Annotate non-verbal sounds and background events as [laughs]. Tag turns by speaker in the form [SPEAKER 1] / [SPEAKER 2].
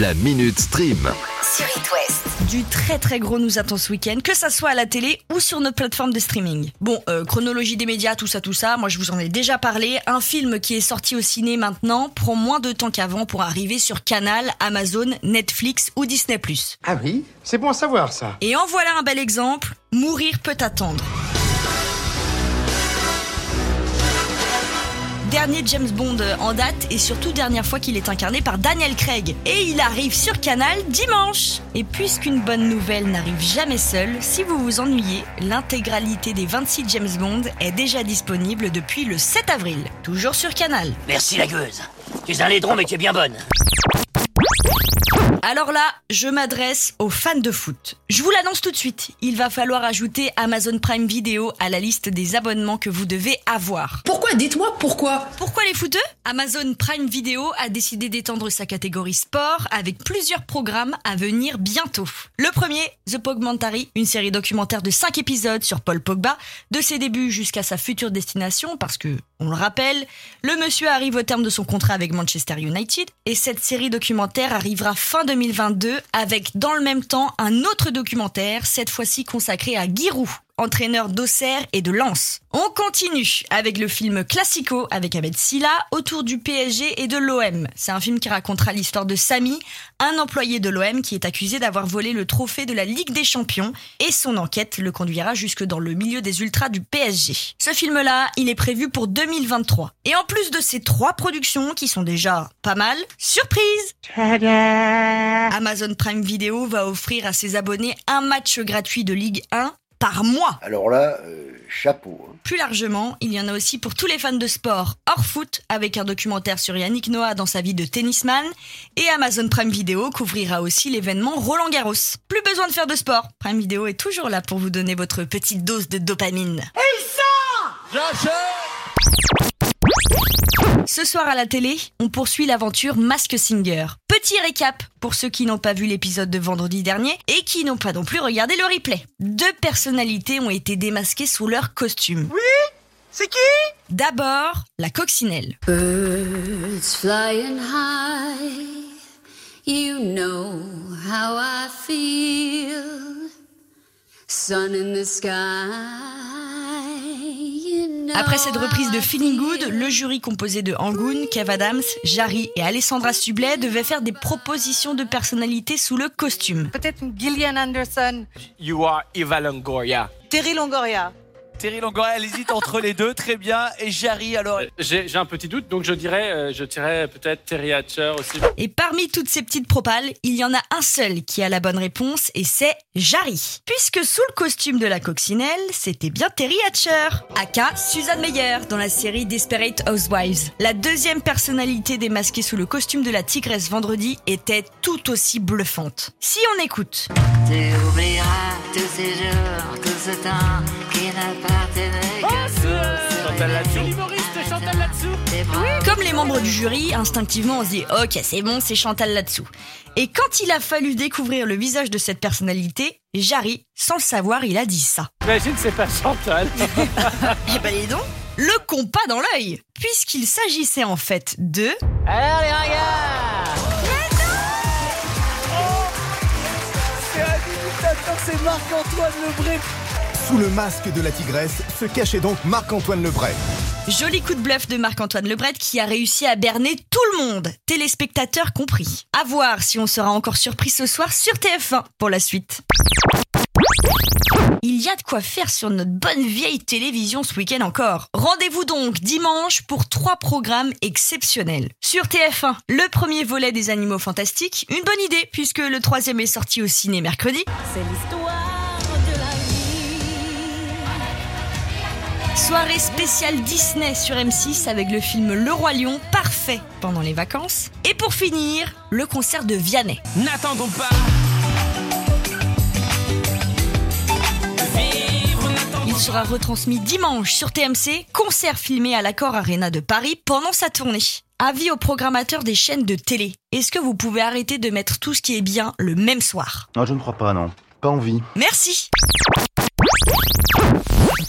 [SPEAKER 1] La Minute Stream.
[SPEAKER 2] sur It West.
[SPEAKER 3] Du très très gros nous attend ce week-end, que ça soit à la télé ou sur notre plateforme de streaming. Bon, euh, chronologie des médias, tout ça, tout ça, moi je vous en ai déjà parlé. Un film qui est sorti au ciné maintenant prend moins de temps qu'avant pour arriver sur Canal, Amazon, Netflix ou Disney+.
[SPEAKER 4] Ah oui, c'est bon à savoir ça.
[SPEAKER 3] Et en voilà un bel exemple, Mourir peut attendre. Dernier James Bond en date et surtout dernière fois qu'il est incarné par Daniel Craig. Et il arrive sur Canal dimanche. Et puisqu'une bonne nouvelle n'arrive jamais seule, si vous vous ennuyez, l'intégralité des 26 James Bond est déjà disponible depuis le 7 avril. Toujours sur Canal.
[SPEAKER 5] Merci la gueuse. Tu es un laidron mais tu es bien bonne.
[SPEAKER 3] Alors là, je m'adresse aux fans de foot. Je vous l'annonce tout de suite, il va falloir ajouter Amazon Prime Video à la liste des abonnements que vous devez avoir.
[SPEAKER 6] Pourquoi? Dites-moi pourquoi
[SPEAKER 3] Pourquoi les footeux? Amazon Prime Video a décidé d'étendre sa catégorie sport avec plusieurs programmes à venir bientôt. Le premier, The Pogmentary, une série documentaire de 5 épisodes sur Paul Pogba, de ses débuts jusqu'à sa future destination, parce que, on le rappelle, le monsieur arrive au terme de son contrat avec Manchester United, et cette série documentaire arrivera fin 2022 avec dans le même temps un autre documentaire, cette fois-ci consacré à Giroud, entraîneur d'Auxerre et de Lens. On continue avec le film Classico avec Ahmed Silla autour du PSG et de l'OM. C'est un film qui racontera l'histoire de Samy, un employé de l'OM qui est accusé d'avoir volé le trophée de la Ligue des Champions et son enquête le conduira jusque dans le milieu des ultras du PSG. Ce film-là, il est prévu pour 2023. Et en plus de ces trois productions qui sont déjà pas mal, surprise Amazon Prime Video va offrir à ses abonnés un match gratuit de Ligue 1 par mois.
[SPEAKER 7] Alors là, euh, chapeau. hein.
[SPEAKER 3] Plus largement, il y en a aussi pour tous les fans de sport hors foot, avec un documentaire sur Yannick Noah dans sa vie de tennisman, et Amazon Prime Video couvrira aussi l'événement Roland Garros. Plus besoin de faire de sport, Prime Video est toujours là pour vous donner votre petite dose de dopamine. Ce soir à la télé, on poursuit l'aventure Mask Singer. Petit récap pour ceux qui n'ont pas vu l'épisode de vendredi dernier et qui n'ont pas non plus regardé le replay. Deux personnalités ont été démasquées sous leur costume. Oui C'est qui? D'abord, la coccinelle.
[SPEAKER 8] Birds flying high, you know how I feel. Sun in the sky,
[SPEAKER 3] Après cette reprise de Feeling Good, le jury composé de Angoon, Kev Adams, Jarry et Alessandra Sublet devait faire des propositions de personnalités sous le costume.
[SPEAKER 9] Peut-être Gillian Anderson,
[SPEAKER 10] You are Eva Longoria.
[SPEAKER 9] Terry Longoria.
[SPEAKER 10] Terry Longoria, elle hésite entre les deux, très bien. Et Jarry, alors.
[SPEAKER 11] J'ai j'ai un petit doute, donc je dirais, euh, je dirais peut-être Terry Hatcher aussi.
[SPEAKER 3] Et parmi toutes ces petites propales, il y en a un seul qui a la bonne réponse et c'est Jarry. Puisque sous le costume de la coccinelle, c'était bien Terry Hatcher, aka Suzanne Meyer dans la série Desperate Housewives. La deuxième personnalité démasquée sous le costume de la tigresse vendredi était tout aussi bluffante. Si on écoute.
[SPEAKER 8] Tu oublieras tous ces jours, tout ce temps qui n'appartenait
[SPEAKER 11] Chantal Latsou.
[SPEAKER 8] bras.
[SPEAKER 3] Comme les membres du jury, instinctivement on se dit ok c'est bon c'est Chantal là-dessous. Et quand il a fallu découvrir le visage de cette personnalité, Jarry, sans le savoir, il a dit ça.
[SPEAKER 11] Imagine, c'est pas Chantal. [laughs]
[SPEAKER 3] Eh ben dis donc, le compas dans l'œil, puisqu'il s'agissait en fait de...
[SPEAKER 9] Alors les regards
[SPEAKER 10] C'est Marc-Antoine Lebré.
[SPEAKER 12] Sous le masque de la tigresse se cachait donc Marc-Antoine Lebray.
[SPEAKER 3] Joli coup de bluff de Marc-Antoine Lebret qui a réussi à berner tout le monde, téléspectateurs compris. À voir si on sera encore surpris ce soir sur TF1 pour la suite. Il y a de quoi faire sur notre bonne vieille télévision ce week-end encore. Rendez-vous donc dimanche pour trois programmes exceptionnels. Sur TF1, le premier volet des Animaux Fantastiques, une bonne idée puisque le troisième est sorti au ciné mercredi.
[SPEAKER 8] C'est l'histoire
[SPEAKER 3] Soirée spéciale Disney sur M6 avec le film Le Roi Lion, parfait pendant les vacances. Et pour finir, le concert de Vianney.
[SPEAKER 10] N'attendons pas.
[SPEAKER 3] Il sera retransmis dimanche sur TMC, concert filmé à l'Accord Arena de Paris pendant sa tournée. Avis aux programmateurs des chaînes de télé. Est-ce que vous pouvez arrêter de mettre tout ce qui est bien le même soir?
[SPEAKER 7] Non, je ne crois pas, non. Pas envie.
[SPEAKER 3] Merci